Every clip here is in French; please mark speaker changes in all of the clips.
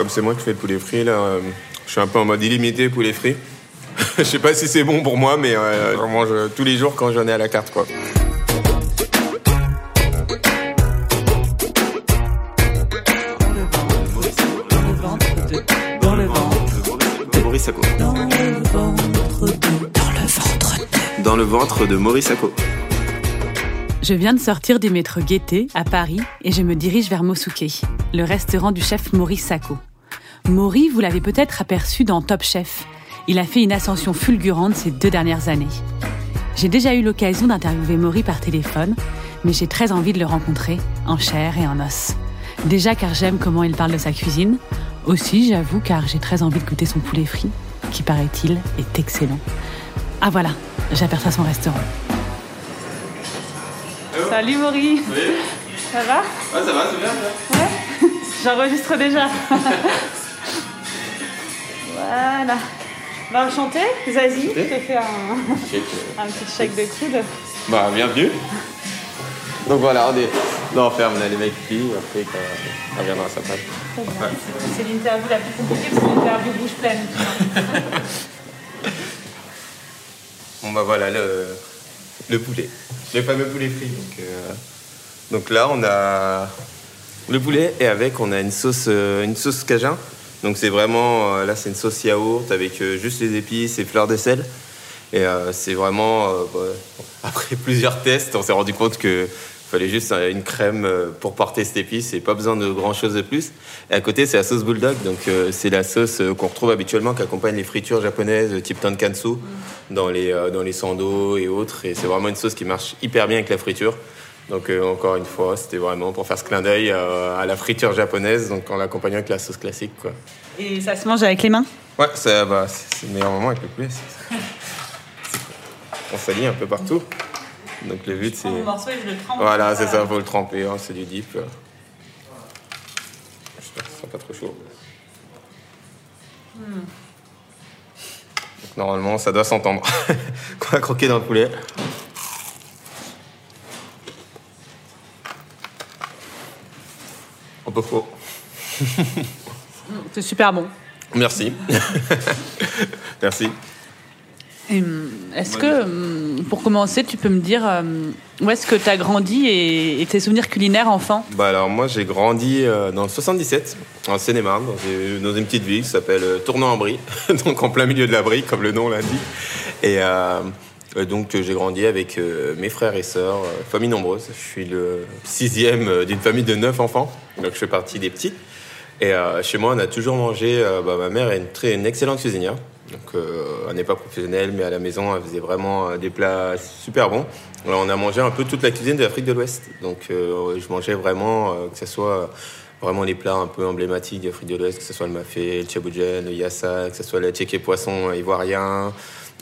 Speaker 1: Comme c'est moi qui fais le poulet frit, là, euh, je suis un peu en mode illimité poulet frit. je sais pas si c'est bon pour moi, mais euh, j'en mange tous les jours quand j'en ai à la carte, quoi.
Speaker 2: Dans le ventre
Speaker 1: De Maurice Sacco.
Speaker 2: Dans le ventre de. Dans le ventre de.
Speaker 1: Dans le ventre de Maurice Sacco.
Speaker 3: Je viens de sortir du métro Gaîté à Paris et je me dirige vers Mosuke, le restaurant du chef Maurice Sacco. Maury, vous l'avez peut-être aperçu dans Top Chef. Il a fait une ascension fulgurante ces deux dernières années. J'ai déjà eu l'occasion d'interviewer Maury par téléphone, mais j'ai très envie de le rencontrer en chair et en os. Déjà car j'aime comment il parle de sa cuisine, aussi j'avoue car j'ai très envie de goûter son poulet frit, qui paraît-il est excellent. Ah voilà, j'aperçois son restaurant. Salut Maury Ça va?
Speaker 1: Ouais, ça va, c'est bien,
Speaker 3: Ouais J'enregistre déjà. voilà. Bah enchanté, Zazie, je te fais un, un petit chèque de coude.
Speaker 1: Bah, bienvenue. Donc voilà, on est. Non, on ferme là, les mecs qui après quand on reviendra à sa
Speaker 3: bien. C'est l'interview la plus compliquée parce que c'est l'interview bouche pleine.
Speaker 1: Bon bah voilà le, le poulet, le fameux poulet frit. Donc, euh, donc là on a le poulet et avec on a une sauce euh, une sauce cajun. Donc c'est vraiment euh, là c'est une sauce yaourt avec euh, juste les épices et fleurs de sel. Et euh, c'est vraiment bah, après plusieurs tests on s'est rendu compte que fallait juste une crème pour porter cette épice et pas besoin de grand chose de plus. Et à côté, c'est la sauce bulldog, donc euh, c'est la sauce qu'on retrouve habituellement qui accompagne les fritures japonaises type tonkatsu dans les euh, dans les sando et autres. Et c'est vraiment une sauce qui marche hyper bien avec la friture. Donc euh, encore une fois, c'était vraiment pour faire ce clin d'œil euh, à la friture japonaise, donc en l'accompagnant avec la sauce classique, quoi.
Speaker 3: Et ça se mange avec les mains?
Speaker 1: Ouais, bah, c'est le meilleur moment avec le poulet. On salit un peu partout. Donc le but, c'est.
Speaker 3: morceau et je le trempe.
Speaker 1: Voilà, c'est ça, faut le tremper, hein, c'est du dip. euh. J'espère que ce sera pas trop chaud. Donc, normalement, ça doit s'entendre. Qu'on a croqué dans le poulet. Un peu faux.
Speaker 3: C'est super bon.
Speaker 1: Merci. Merci.
Speaker 3: Hum, Est-ce que, hum, pour commencer, tu peux me dire hum, où est-ce que tu as grandi et, tes souvenirs culinaires enfant
Speaker 1: Bah alors moi j'ai grandi euh, dans le 77, en Seine-et-Marne, dans, une- petite ville qui s'appelle euh, Tournon-en-Brie, donc en plein milieu de la Brie, comme le nom l'indique. Et euh, donc euh, j'ai grandi avec euh, mes frères et sœurs, euh, famille nombreuse. Je suis le sixième euh, d'une famille de neuf enfants, donc je fais partie des petits. Et euh, chez moi on a toujours mangé, euh, bah, ma mère est une, très, une excellente cuisinière. Donc, euh, elle n'est pas professionnelle, mais à la maison, elle faisait vraiment euh, des plats super bons. On a mangé un peu toute la cuisine de l'Afrique de l'Ouest. Donc, euh, je mangeais vraiment, euh, que ce soit euh, vraiment les plats un peu emblématiques d'Afrique de l'Ouest, que ce soit le mafé, le tchaboujen, le yassa, que ce soit le tchéké poisson ivoirien.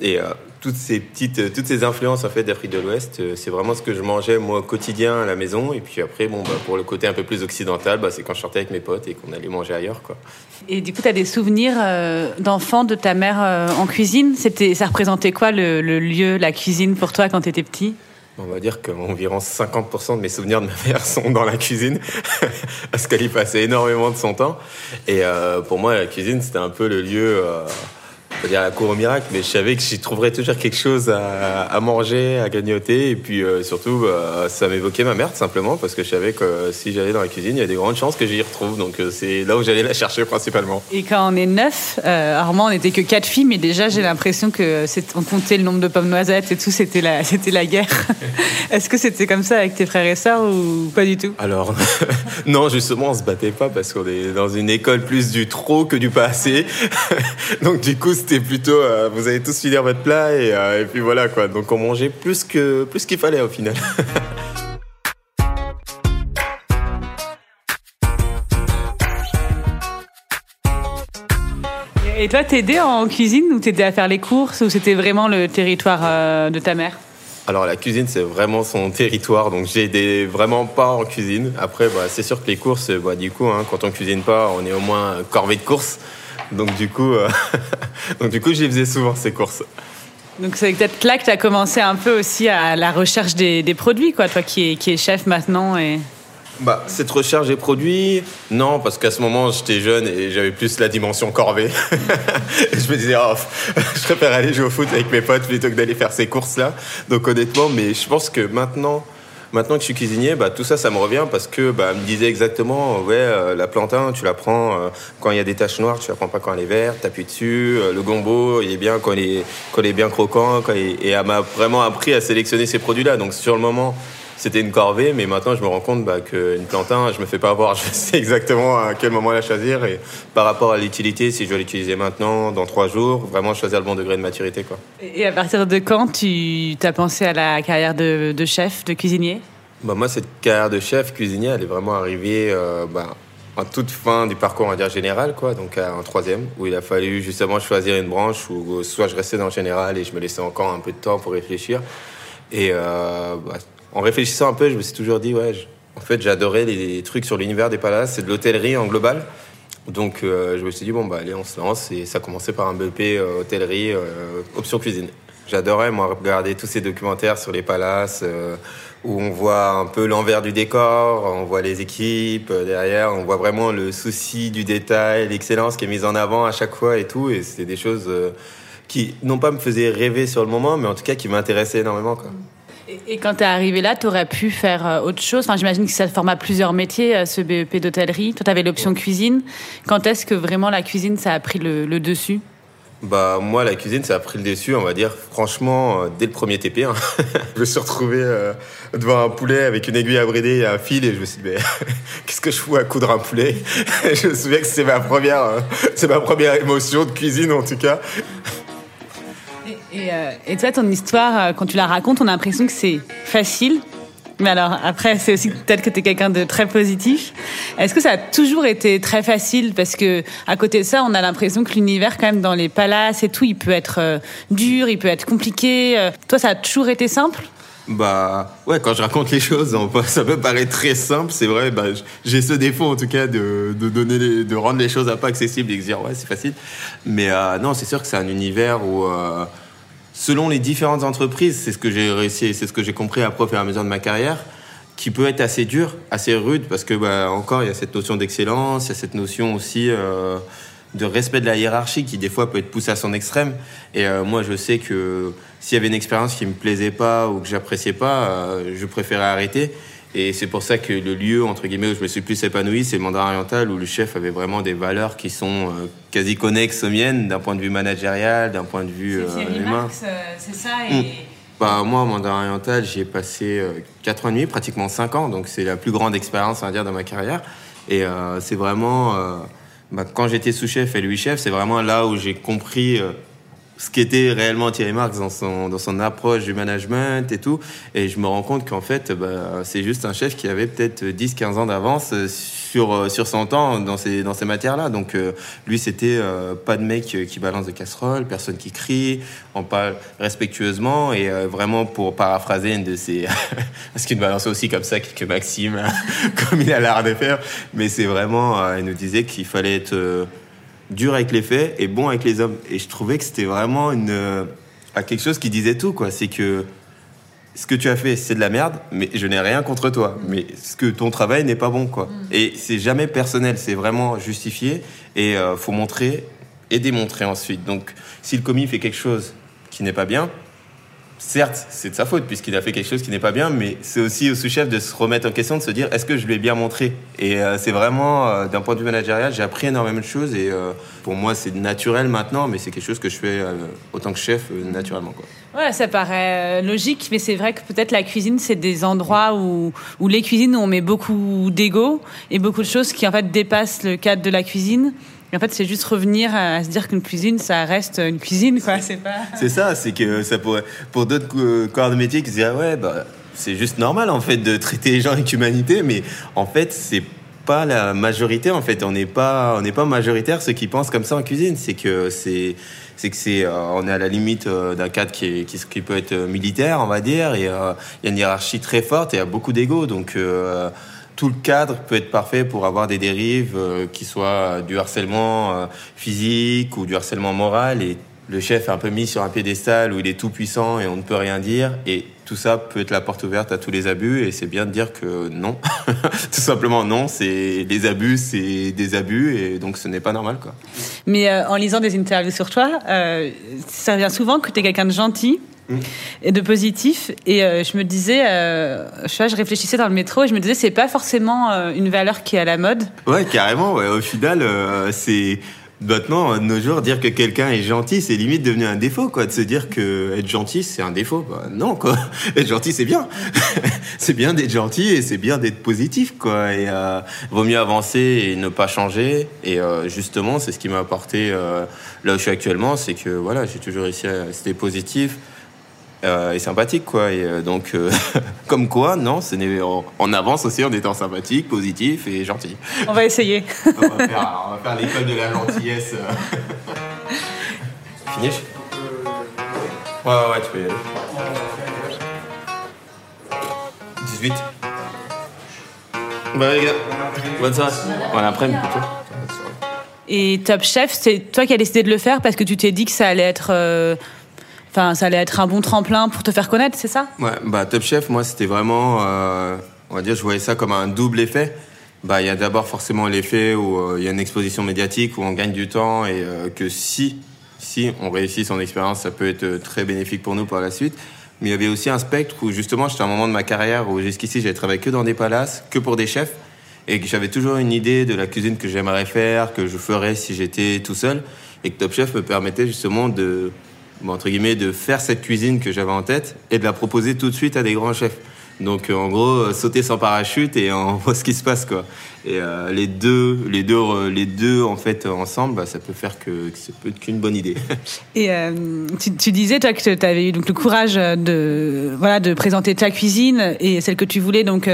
Speaker 1: Et euh, toutes ces petites, euh, toutes ces influences en fait d'Afrique de l'Ouest, euh, c'est vraiment ce que je mangeais moi au quotidien à la maison. Et puis après, bon, bah, pour le côté un peu plus occidental, bah, c'est quand je sortais avec mes potes et qu'on allait manger ailleurs, quoi.
Speaker 3: Et du coup, tu as des souvenirs euh, d'enfant de ta mère en cuisine? C'était, Ça représentait quoi le, le lieu, la cuisine pour toi quand tu étais petit?
Speaker 1: On va dire qu'environ 50% de mes souvenirs de ma mère sont dans la cuisine, parce qu'elle y passait énormément de son temps. Et euh, pour moi, la cuisine, c'était un peu le lieu, va dire la cour au miracle, mais je savais que j'y trouverais toujours quelque chose à, à manger, à grignoter. Et puis euh, surtout, bah, ça m'évoquait ma mère, tout simplement, parce que je savais que euh, si j'allais dans la cuisine, il y a des grandes chances que j'y retrouve. Donc euh, c'est là où j'allais la chercher principalement.
Speaker 3: Et quand on est neuf, euh, Armand, on n'était que quatre filles, mais déjà j'ai l'impression que on comptait le nombre de pommes noisettes et tout, c'était la, c'était la guerre. Est-ce que c'était comme ça avec tes frères et sœurs ou pas du tout?
Speaker 1: Alors, non, justement, on se battait pas parce qu'on est dans une école plus du trop que du pas assez. Donc, du coup, c'était plutôt, euh, vous allez tous finir votre plat et, euh, et puis voilà quoi. Donc, on mangeait plus que plus qu'il fallait au final.
Speaker 3: Et toi, t'aidais en cuisine ou t'aidais à faire les courses ou c'était vraiment le territoire euh, de ta mère?
Speaker 1: Alors la cuisine, c'est vraiment son territoire, donc j'ai aidé vraiment pas en cuisine. Après, bah, c'est sûr que les courses, bah, du coup, hein, quand on cuisine pas, on est au moins corvée de courses. Donc du coup, euh, donc du coup, j'y faisais souvent ces courses.
Speaker 3: Donc c'est peut-être là que tu as commencé un peu aussi à la recherche des, des produits, quoi, toi qui es, qui es chef maintenant. Et...
Speaker 1: Bah, cette recherche des produits, non, parce qu'à ce moment, j'étais jeune et j'avais plus la dimension corvée. et je me disais, oh, je préfère aller jouer au foot avec mes potes plutôt que d'aller faire ces courses-là. Donc honnêtement, mais je pense que maintenant, maintenant que je suis cuisinier, bah, tout ça, ça me revient parce que bah, me disait exactement, ouais, euh, la plantain, tu la prends euh, quand il y a des taches noires, tu la prends pas quand elle est verte, t'appuies dessus. Euh, le gombo, il est bien quand il est, bien croquant. Il- et elle m'a vraiment appris à sélectionner ces produits-là. Donc sur le moment, c'était une corvée, mais maintenant je me rends compte bah, qu'une plantain, je me fais pas avoir. Je sais exactement à quel moment la choisir et par rapport à l'utilité, si je dois l'utiliser maintenant, dans trois jours, vraiment choisir le bon degré de maturité. Quoi.
Speaker 3: et à partir de quand tu as pensé à la carrière de, de chef, de cuisinier?
Speaker 1: Bah, moi, cette carrière de chef cuisinier, elle est vraiment arrivée euh, bah, en toute fin du parcours, on va dire général, quoi, donc à- en troisième, où il a fallu justement choisir une branche où soit je restais dans le général et je me laissais encore un peu de temps pour réfléchir. Et euh, bah, en réfléchissant un peu, je me suis toujours dit, ouais, en fait, j'adorais les trucs sur l'univers des palaces et de l'hôtellerie en global. Donc euh, je me suis dit, bon, bah allez, on se lance. Et ça a commencé par un BEP euh, hôtellerie, euh, option cuisine. J'adorais, moi, regarder tous ces documentaires sur les palaces, où on voit un peu l'envers du décor, on voit les équipes derrière, on voit vraiment le souci du détail, l'excellence qui est mise en avant à chaque fois et tout. Et c'était des choses qui, non pas me faisaient rêver sur le moment, mais en tout cas qui m'intéressaient énormément. Quoi.
Speaker 3: Et, et quand tu es arrivé là, tu aurais pu faire euh, autre chose? Enfin, J'imagine que ça te forme à plusieurs métiers, euh, ce BEP d'hôtellerie. Toi, tu avais l'option cuisine. Quand est-ce que vraiment la cuisine, ça a pris le, le dessus?
Speaker 1: Bah moi la cuisine ça a pris le dessus on va dire franchement euh, dès le premier TP hein. je me suis retrouvé euh, devant un poulet avec une aiguille à brider et un fil et je me suis dit mais qu'est-ce que je fous à coudre un poulet? Et je me souviens que c'est ma première euh, c'est ma première émotion de cuisine en tout cas
Speaker 3: Et, euh, et toi, ton histoire, euh, quand tu la racontes, on a l'impression que c'est facile. Mais alors, après, c'est aussi peut-être que tu es quelqu'un de très positif. Est-ce que ça a toujours été très facile? Parce que à côté de ça, on a l'impression que l'univers, quand même, dans les palaces et tout, il peut être euh, dur, il peut être compliqué. Euh, Toi, ça a toujours été simple?
Speaker 1: Bah ouais, quand je raconte les choses, ça peut paraître très simple, c'est vrai. Bah, j'ai ce défaut en tout cas de, de donner, les- de rendre les choses un peu accessibles et de dire ouais c'est facile. Mais euh, non, c'est sûr que c'est un univers où, selon les différentes entreprises, c'est ce que j'ai réussi, c'est ce que j'ai compris après au fur et à mesure de ma carrière, qui peut être assez dur, assez rude, parce que bah, encore il y a cette notion d'excellence, il y a cette notion aussi. euh, de respect de la hiérarchie qui des fois peut être poussée à son extrême. Et euh, moi, je sais que s'il y avait une expérience qui me plaisait pas ou que j'appréciais pas, euh, je préférais arrêter. Et c'est pour ça que le lieu entre guillemets où je me suis plus épanoui, c'est le mandat oriental où le chef avait vraiment des valeurs qui sont euh, quasi connexes aux miennes d'un point de vue managérial, d'un point de vue euh, humain.
Speaker 3: c'est ça.
Speaker 1: Mm. Bah, moi, au mandat oriental, j'y ai passé 4 ans et demi, pratiquement 5 ans. Donc, c'est la plus grande expérience, on va dire, dans ma carrière. Et euh, c'est vraiment, euh, bah, quand j'étais sous-chef et lui chef, c'est vraiment là où j'ai compris euh, ce qu'était réellement Thierry Marx dans son, dans son approche du management et tout. Et je me rends compte qu'en fait, bah, c'est juste un chef qui avait peut-être 10-15 ans d'avance euh, sur, euh, sur son temps dans ces, dans ces matières-là. Donc, euh, lui, c'était pas de mec qui balance des casseroles, personne qui crie, on parle respectueusement et vraiment pour paraphraser une de ses... Parce qu'il balançait aussi comme ça quelques maximes, comme il a l'art de faire. Mais c'est vraiment... il nous disait qu'il fallait être dur avec les faits et bon avec les hommes. Et je trouvais que c'était vraiment une, euh, à quelque chose qui disait tout, quoi. C'est que ce que tu as fait, c'est de la merde, mais je n'ai rien contre toi. Mais ce que ton travail n'est pas bon, quoi. Et c'est jamais personnel, c'est vraiment justifié et euh, faut montrer et démontrer ensuite. Donc, si le commis fait quelque chose qui n'est pas bien, certes, c'est de sa faute puisqu'il a fait quelque chose qui n'est pas bien, mais c'est aussi au sous-chef de se remettre en question, de se dire est-ce que je lui ai bien montré? Et euh, c'est vraiment, euh, d'un point de vue managérial, j'ai appris énormément de choses et euh, pour moi, c'est naturel maintenant, mais c'est quelque chose que je fais autant que chef naturellement, quoi.
Speaker 3: Ouais, ça paraît logique, mais c'est vrai que peut-être la cuisine, c'est des endroits où, où les cuisines, où on met beaucoup d'ego et beaucoup de choses qui en fait dépassent le cadre de la cuisine. En fait, c'est juste revenir à, se dire qu'une cuisine, ça reste une cuisine, quoi. C'est
Speaker 1: ça, c'est que ça pourrait. Pour d'autres co- corps de métier qui se diraient, ouais, bah, c'est juste normal en fait de traiter les gens avec humanité, mais en fait, c'est pas la majorité en fait. On n'est pas, pas majoritaire ceux qui pensent comme ça en cuisine. C'est que c'est, c'est que c'est, euh, on est à la limite euh, d'un cadre qui, est, qui, qui, peut être militaire, on va dire. Et il y a une hiérarchie très forte et il y a beaucoup d'ego. Donc tout le cadre peut être parfait pour avoir des dérives qui soient du harcèlement physique ou du harcèlement moral et le chef est un peu mis sur un piédestal où il est tout puissant et on ne peut rien dire. Et tout ça peut être la porte ouverte à tous les abus. Et c'est bien de dire que non. tout simplement non. C'est les abus, c'est des abus et donc ce n'est pas normal, quoi.
Speaker 3: Mais euh, en lisant des interviews sur toi, euh, ça revient souvent que tu es quelqu'un de gentil. Mm. et de positif et euh, je me disais je, sais, je réfléchissais dans le métro et je me disais c'est pas forcément une valeur qui est à la mode
Speaker 1: ouais carrément au final c'est Maintenant, de nos jours, dire que quelqu'un est gentil, c'est limite devenu un défaut, quoi. De se dire que être gentil, c'est un défaut. Bah, non, quoi. Être gentil, c'est bien. c'est bien d'être gentil et c'est bien d'être positif, quoi. Et euh, vaut mieux avancer et ne pas changer. Et euh, justement, c'est ce qui m'a apporté euh, là où je suis actuellement, c'est que voilà, j'ai toujours réussi à rester positif. Euh, et sympathique quoi. Et euh, donc euh, comme quoi non ce n'est on, avance aussi en étant sympathique positif et gentil.
Speaker 3: On va essayer.
Speaker 1: On va faire, l'école de la gentillesse. Finish? Ouais ouais tu peux y aller. 18 bah les gars bonne soirée. Bon après-midi plutôt.
Speaker 3: Et Top Chef, c'est toi qui as décidé de le faire parce que tu t'es dit que ça allait être Enfin, ça allait être un bon tremplin pour te faire connaître, c'est ça?
Speaker 1: Ouais, bah Top Chef, moi, c'était vraiment, euh, on va dire, je voyais ça comme un double effet. Bah, il y a d'abord forcément l'effet où euh, il y a une exposition médiatique où on gagne du temps et euh, que si, si on réussit son expérience, ça peut être très bénéfique pour nous par la suite. Mais il y avait aussi un spectre où justement, j'étais à un moment de ma carrière où jusqu'ici, j'avais travaillé que dans des palaces, que pour des chefs, et que j'avais toujours une idée de la cuisine que j'aimerais faire, que je ferais si j'étais tout seul, et que Top Chef me permettait justement de entre guillemets, de faire cette cuisine que j'avais en tête et de la proposer tout de suite à des grands chefs. Donc euh, en gros, euh, sauter sans parachute et on voit ce qui se passe quoi. Et euh, les deux, les deux, les deux en fait ensemble, bah, ça peut faire que, que ça peut être qu'une bonne idée.
Speaker 3: Et tu, tu, disais toi que tu avais eu donc le courage de voilà de présenter ta cuisine et celle que tu voulais donc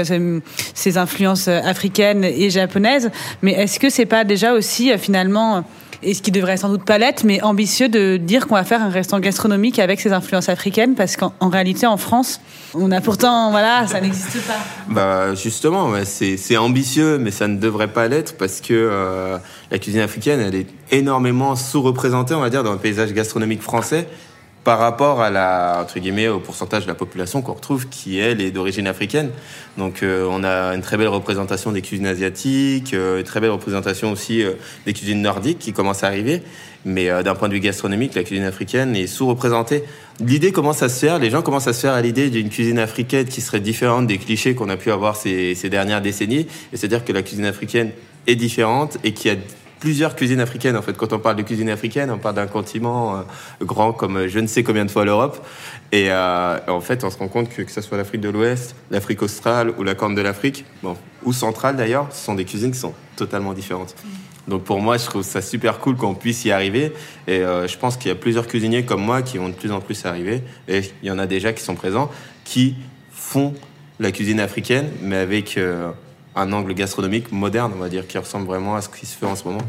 Speaker 3: ces influences africaines et japonaises. Mais est-ce que c'est pas déjà aussi finalement et ce qui devrait sans doute pas l'être, mais ambitieux de dire qu'on va faire un restaurant gastronomique avec ses influences africaines, parce qu'en réalité, en France, on a pourtant, voilà, ça n'existe pas.
Speaker 1: Bah justement, c'est ambitieux, mais ça ne devrait pas l'être, parce que euh, la cuisine africaine, elle est énormément sous-représentée, on va dire, dans le paysage gastronomique français par rapport à la entre guillemets au pourcentage de la population qu'on retrouve qui elle est d'origine africaine. Donc euh, on a une très belle représentation des cuisines asiatiques, euh, une très belle représentation aussi euh, des cuisines nordiques qui commencent à arriver. Mais d'un point de vue gastronomique, la cuisine africaine est sous-représentée. L'idée commence à se faire, les gens commencent à se faire à l'idée d'une cuisine africaine qui serait différente des clichés qu'on a pu avoir ces, ces dernières décennies. Et c'est-à-dire que la cuisine africaine est différente et qui a plusieurs cuisines africaines. En fait, quand on parle de cuisine africaine, on parle d'un continent euh, grand comme euh, je ne sais combien de fois l'Europe. Et euh, en fait, on se rend compte que que ce soit l'Afrique de l'Ouest, l'Afrique australe ou la Corne de l'Afrique, bon, ou centrale d'ailleurs, ce sont des cuisines qui sont totalement différentes. Donc pour moi, je trouve ça super cool qu'on puisse y arriver. Et je pense qu'il y a plusieurs cuisiniers comme moi qui vont de plus en plus arriver. Et il y en a déjà qui sont présents, qui font la cuisine africaine, mais avec un angle gastronomique moderne, on va dire, qui ressemble vraiment à ce qui se fait en ce moment.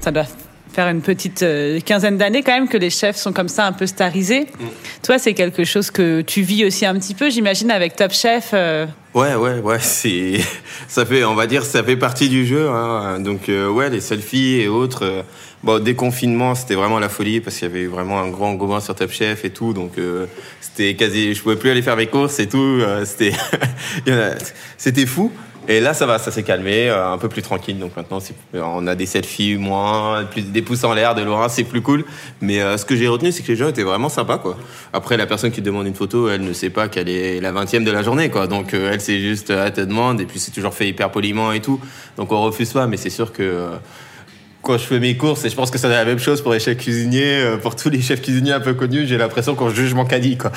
Speaker 3: Ça doit faire une petite euh, quinzaine d'années quand même que les chefs sont comme ça un peu starisés. Mm. Toi, c'est quelque chose que tu vis aussi un petit peu, j'imagine, avec Top Chef. Euh.
Speaker 1: Ouais, ouais, ouais. C'est, ça fait, on va dire, ça fait partie du jeu. Hein. Donc, euh, ouais, les selfies et autres. bon, déconfinement, c'était vraiment la folie parce qu'il y avait vraiment un grand gobain sur Top Chef et tout. Donc, c'était quasi, je pouvais plus aller faire mes courses et tout. c'était, c'était fou. Et là, ça va, ça s'est calmé, euh, un peu plus tranquille. Donc maintenant, on a des selfies moins, plus des pouces en l'air de loin, c'est plus cool. Mais euh, ce que j'ai retenu, c'est que les gens étaient vraiment sympas, quoi. Après, la personne qui demande une photo, elle ne sait pas qu'elle est la vingtième de la journée, quoi. Donc euh, elle, c'est juste, elle te demande, et puis c'est toujours fait hyper poliment et tout. Donc on refuse pas, mais c'est sûr que quand je fais mes courses, et je pense que c'est la même chose pour les chefs cuisiniers, euh, pour tous les chefs cuisiniers un peu connus, j'ai l'impression qu'on juge mon caddie, quoi.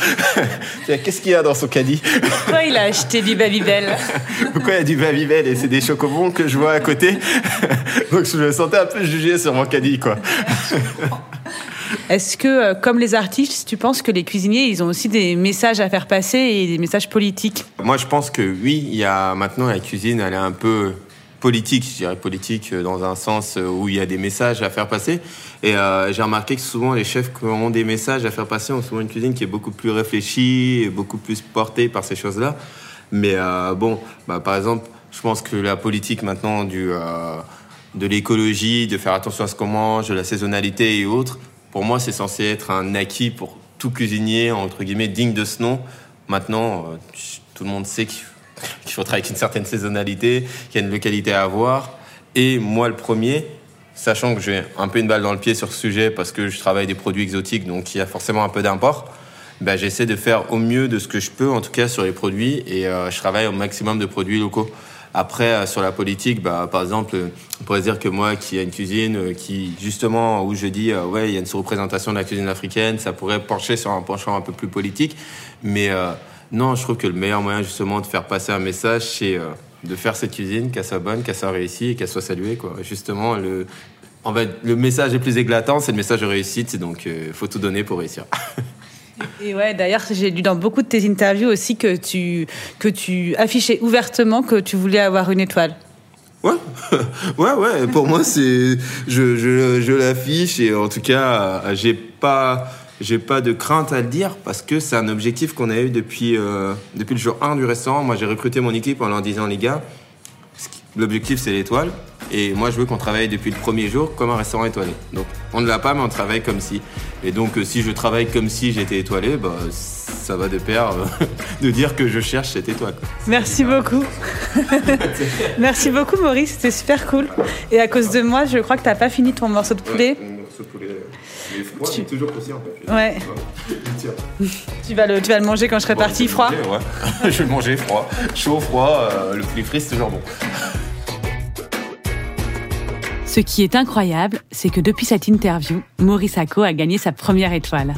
Speaker 1: Qu'est-ce qu'il y a dans son caddie?
Speaker 3: Pourquoi il a acheté du Babybel?
Speaker 1: Pourquoi il y a du Babybel et c'est des chocobons que je vois à côté? Donc je me sentais un peu jugé sur mon caddie, quoi.
Speaker 3: Est-ce que, euh, comme les artistes, tu penses que les cuisiniers, ils ont aussi des messages à faire passer et des messages politiques?
Speaker 1: Moi, je pense que oui, il y a maintenant la cuisine, elle est un peu politique, je dirais politique euh, dans un sens euh, où il y a des messages à faire passer. Et euh, j'ai remarqué que souvent les chefs qui ont des messages à faire passer ont souvent une cuisine qui est beaucoup plus réfléchie et beaucoup plus portée par ces choses-là. Mais bon, bah, par exemple, je pense que la politique maintenant de l'écologie, de faire attention à ce qu'on mange, de la saisonnalité et autres, pour moi c'est censé être un acquis pour tout cuisinier, entre guillemets, digne de ce nom. Maintenant, tout le monde sait qu'il qu'il faut travailler avec une certaine saisonnalité, qu'il y a une localité à avoir. Et moi, le premier, sachant que j'ai un peu une balle dans le pied sur ce sujet parce que je travaille des produits exotiques, donc il y a forcément un peu d'import, ben, j'essaie de faire au mieux de ce que je peux, en tout cas sur les produits, et euh, je travaille au maximum de produits locaux. Après, euh, sur la politique, bah, par exemple, on pourrait dire que moi, qui a une cuisine, euh, qui justement, où je dis, ouais, il y a une sous-représentation de la cuisine africaine, ça pourrait pencher sur un penchant un peu plus politique. Mais non, je trouve que le meilleur moyen justement de faire passer un message, c'est euh, de faire cette cuisine, qu'elle soit bonne, qu'elle soit réussie et qu'elle soit saluée. Quoi. Justement, le, en fait, le message le plus éclatant, c'est le message de réussite, donc il faut tout donner pour réussir.
Speaker 3: Et ouais, d'ailleurs, j'ai lu dans beaucoup de tes interviews aussi que tu, que tu affichais ouvertement que tu voulais avoir une étoile.
Speaker 1: Ouais, ouais, ouais. Pour moi, c'est, je, je, je l'affiche et en tout cas, euh, j'ai pas, j'ai pas de crainte à le dire parce que c'est un objectif qu'on a eu depuis, euh, depuis le jour 1 du restaurant. Moi, j'ai recruté mon équipe en leur disant, les gars, l'objectif c'est l'étoile et moi, je veux qu'on travaille depuis le premier jour comme un restaurant étoilé. Donc, on ne l'a pas, mais on travaille comme si. Et donc, euh, si je travaille comme si j'étais étoilé, bah, ça va de pair euh, de dire que je cherche cette étoile. quoi.
Speaker 3: Merci beaucoup. Merci beaucoup, Maurice. C'était super cool. Et à cause de moi, je crois que t'as pas fini ton morceau de poulet.
Speaker 1: Est froid,
Speaker 3: Tu-
Speaker 1: mais toujours croustillant. en fait.
Speaker 3: Ouais. Tu vas le, tu vas le manger quand je serai
Speaker 1: Bon,
Speaker 3: parti froid.
Speaker 1: le manger, ouais. je vais le manger froid. Chaud, froid, euh, le plus frit, c'est toujours bon.
Speaker 3: Ce qui est incroyable, c'est que depuis cette interview, Maurice Acco a gagné sa première étoile.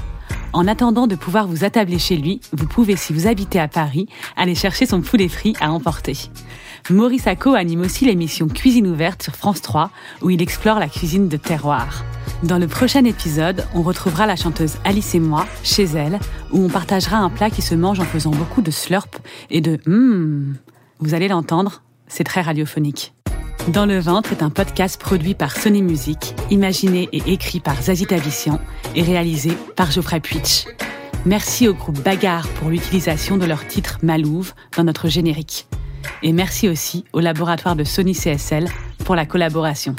Speaker 3: En attendant de pouvoir vous attabler chez lui, vous pouvez, si vous habitez à Paris, aller chercher son poulet frit à emporter. Maurice Acco anime aussi l'émission Cuisine ouverte sur France 3, où il explore la cuisine de terroir. Dans le prochain épisode, on retrouvera la chanteuse Alice et moi, chez elle, où on partagera un plat qui se mange en faisant beaucoup de slurp et de hum. Vous allez l'entendre, c'est très radiophonique. Dans le ventre est un podcast produit par Sony Music, imaginé et écrit par Zazie Tavissian et réalisé par Geoffrey Puitch. Merci au groupe Bagarre pour l'utilisation de leur titre Malouve dans notre générique. Et merci aussi au laboratoire de Sony CSL pour la collaboration.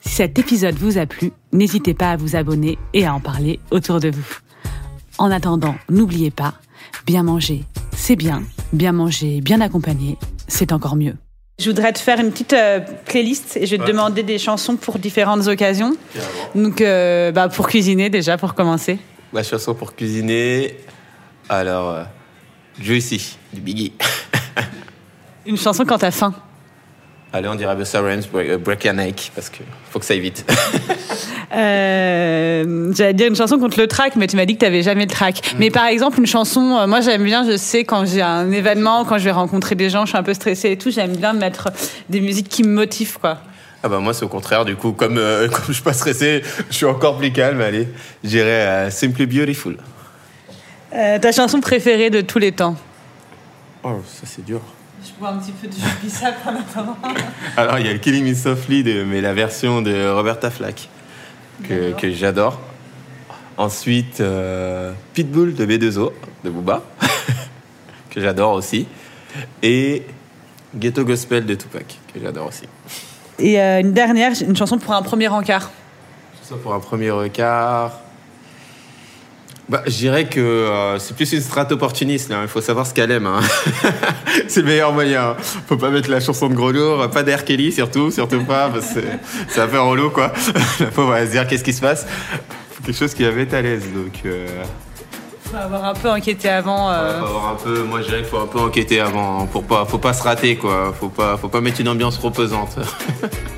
Speaker 3: Si cet épisode vous a plu, n'hésitez pas à vous abonner et à en parler autour de vous. En attendant, n'oubliez pas, bien manger, c'est bien, bien manger, bien accompagné, c'est encore mieux. Je voudrais te faire une petite euh, playlist et je vais te
Speaker 1: Ouais.
Speaker 3: demander des chansons pour différentes occasions. Donc, euh, bah, pour cuisiner déjà, pour commencer.
Speaker 1: La chanson pour cuisiner. Alors, euh, Juicy, du Biggie.
Speaker 3: Une chanson quand t'as faim.
Speaker 1: Allez, on dirait Rhymes, Break, euh, Break Your Neck, parce que faut que ça aille vite.
Speaker 3: Euh, J'allais dire une chanson contre le track, mais tu m'as dit que t'avais jamais le track. Mais par exemple, une chanson, euh, moi j'aime bien, je sais, quand j'ai un événement, quand je vais rencontrer des gens, je suis un peu stressée et tout, j'aime bien mettre des musiques qui me motivent, quoi.
Speaker 1: ah bah moi, c'est au contraire, du coup, comme, euh, comme je suis pas stressé, je suis encore plus calme. Allez, j'irai Simply Beautiful.
Speaker 3: Euh, ta chanson préférée de tous les temps?
Speaker 1: Oh, ça c'est dur.
Speaker 3: Je bois un petit peu de jus de bissap en attendant.
Speaker 1: Alors, il y a le Killing Me Softly, de, mais la version de Roberta Flack, que, que j'adore. Ensuite, euh, Pitbull de B2O, de Booba, que j'adore aussi. Et Ghetto Gospel de Tupac, que j'adore aussi.
Speaker 3: Et euh, une dernière, une chanson pour un premier encart.
Speaker 1: Ça pour un premier regard. Bah, je dirais que euh, c'est plus une strate opportuniste. là. Il faut savoir ce qu'elle aime. hein. c'est le meilleur moyen. Faut pas mettre la chanson de gros lourd, pas d'Air Kelly surtout, surtout pas, parce que c'est un peu relou quoi. La pauvre va se dire qu'est-ce qui se passe? Faut quelque chose qui la mette à l'aise. Donc, euh,
Speaker 3: Faut avoir un peu enquêté avant. euh.
Speaker 1: faut avoir un peu, moi je dirais qu'il faut un peu enquêter avant, hein, pour pas, faut pas se rater quoi. Faut pas, faut pas mettre une ambiance trop pesante.